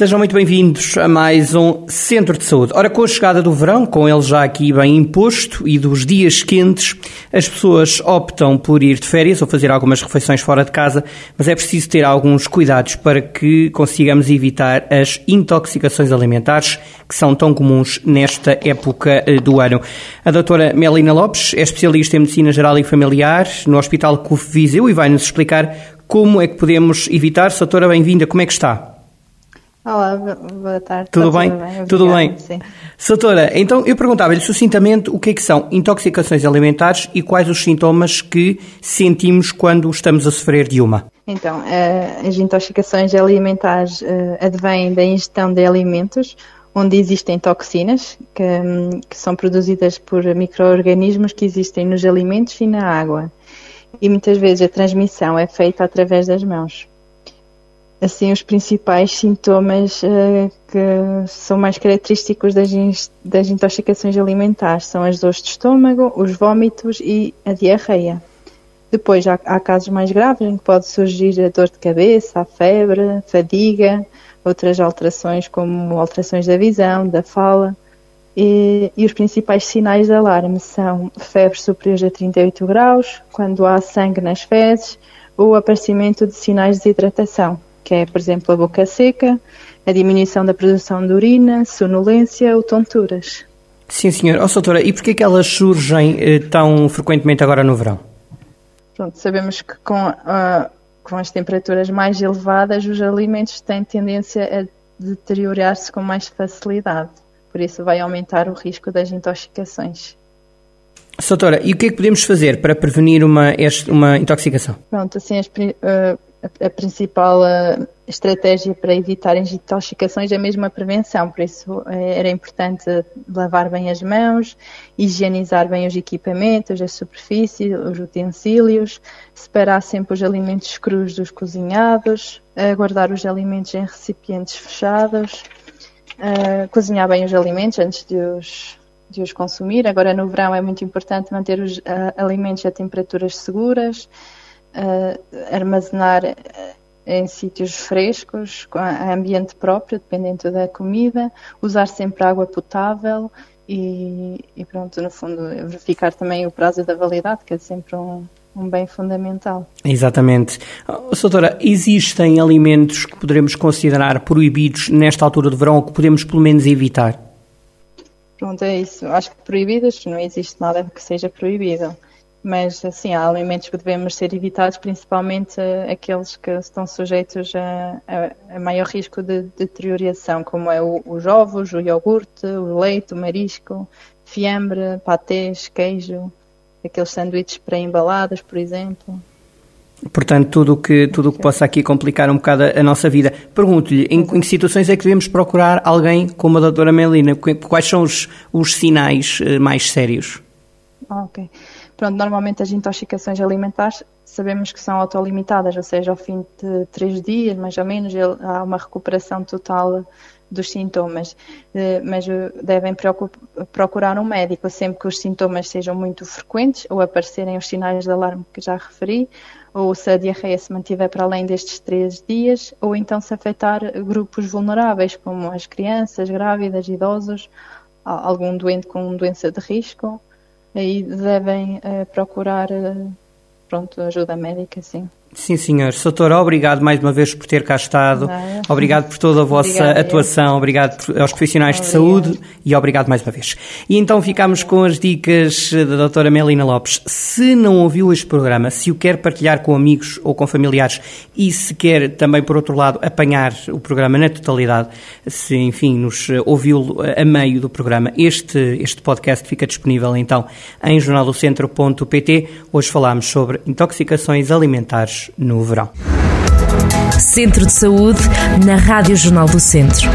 Sejam muito bem-vindos a mais um Centro de Saúde. Ora, com a chegada do verão, com ele já aqui bem imposto e dos dias quentes, as pessoas optam por ir de férias ou fazer algumas refeições fora de casa, mas é preciso ter alguns cuidados para que consigamos evitar as intoxicações alimentares que são tão comuns nesta época eh, do ano. A doutora Melina Lopes é especialista em Medicina Geral e Familiar no Hospital CUF Viseu e vai-nos explicar como é que podemos evitar. Doutora, bem-vinda, como é que está? Olá, boa tarde. Tudo, bem? bem? Tudo bem. Sim. Soutora, então eu perguntava-lhe sucintamente o que é que são intoxicações alimentares e quais os sintomas que sentimos quando estamos a sofrer de uma. Então, eh, as intoxicações alimentares eh, advêm da ingestão de alimentos onde existem toxinas que, hum, que são produzidas por micro-organismos que existem nos alimentos e na água. E muitas vezes a transmissão é feita através das mãos assim os principais sintomas uh, que são mais característicos das, das, intoxicações alimentares são as dores de estômago, os vômitos e a diarreia. Depois há, há, casos mais graves em que pode surgir a dor de cabeça, a febre, fadiga, outras alterações como alterações da visão, da fala. E, e os principais sinais de alarme são febre superior a 38 graus, quando há sangue nas fezes, ou aparecimento de sinais de desidratação, que é, por exemplo, a boca seca, a diminuição da produção de urina, sonolência ou tonturas. Sim, senhor. Oh, doutora, e porquê que elas surgem eh, tão frequentemente agora no verão? Pronto, sabemos que com, uh, com as temperaturas mais elevadas os alimentos têm tendência a deteriorar-se com mais facilidade. Por isso vai aumentar o risco das intoxicações. Doutora, e o que é que podemos fazer para prevenir uma, uma intoxicação? Pronto, assim, as, uh, a, principal uh, estratégia para evitar intoxicações é mesmo a prevenção, por isso eh, era importante lavar bem as mãos, higienizar bem os equipamentos, as superfícies, os utensílios, separar sempre os alimentos crus dos cozinhados, guardar os alimentos em recipientes fechados, uh, cozinhar bem os alimentos antes de os, de os consumir. Agora no verão é muito importante manter os alimentos a temperaturas seguras, uh, armazenar eh, em sítios frescos, com ambiente próprio, dependendo da comida, usar sempre água potável e, e, pronto, no fundo, verificar também o prazo da validade, que é sempre um, um bem fundamental. Exatamente. Oh, doutora, existem alimentos que poderemos considerar proibidos nesta altura do verão ou que podemos pelo menos evitar? Pronto, é isso. Acho que proibidas não existe nada que seja proibido mas assim há alimentos que devemos ser evitados, principalmente uh, aqueles que estão sujeitos a, a, a maior risco de, deterioração, como é o, os ovos, o iogurte, o leite, o marisco, fiambre, patês, queijo, aqueles sanduíches pré-embalados, por exemplo. Portanto, tudo que, o tudo que possa aqui complicar um bocado a, nossa vida. Pergunto-lhe, em, em, que situações é que devemos procurar alguém como a doutora Melina? Quais são os, os sinais uh, mais sérios? Ok. Pronto, normalmente as intoxicações alimentares sabemos que são autolimitadas, ou seja, ao fim de três dias, mais ou menos, há uma recuperação total dos sintomas, eh, mas eh, devem procurar um médico sempre que os sintomas sejam muito frequentes ou aparecerem os sinais de alarme que já referi, ou se a diarreia se mantiver para além destes três dias, ou então se afetar grupos vulneráveis, como as crianças, grávidas, idosos, algum doente com doença de risco aí devem uh, procurar uh, pronto, ajuda médica, sim. Sim, senhor. Soutora, obrigado mais uma vez por ter cá estado. Não. Obrigado por toda a vossa Obrigada, atuação. Obrigado aos profissionais Obrigada. de saúde e obrigado mais uma vez. E então ficamos com as dicas da doutora Melina Lopes. Se não ouviu este programa, se o quer partilhar com amigos ou com familiares e se quer também, por outro lado, apanhar o programa na totalidade, se, enfim, nos ouviu a meio do programa, este, este podcast fica disponível então em jornaldocentro.pt. Hoje falámos sobre intoxicações alimentares no verão. Centro de Saúde, na Rádio Jornal do Centro.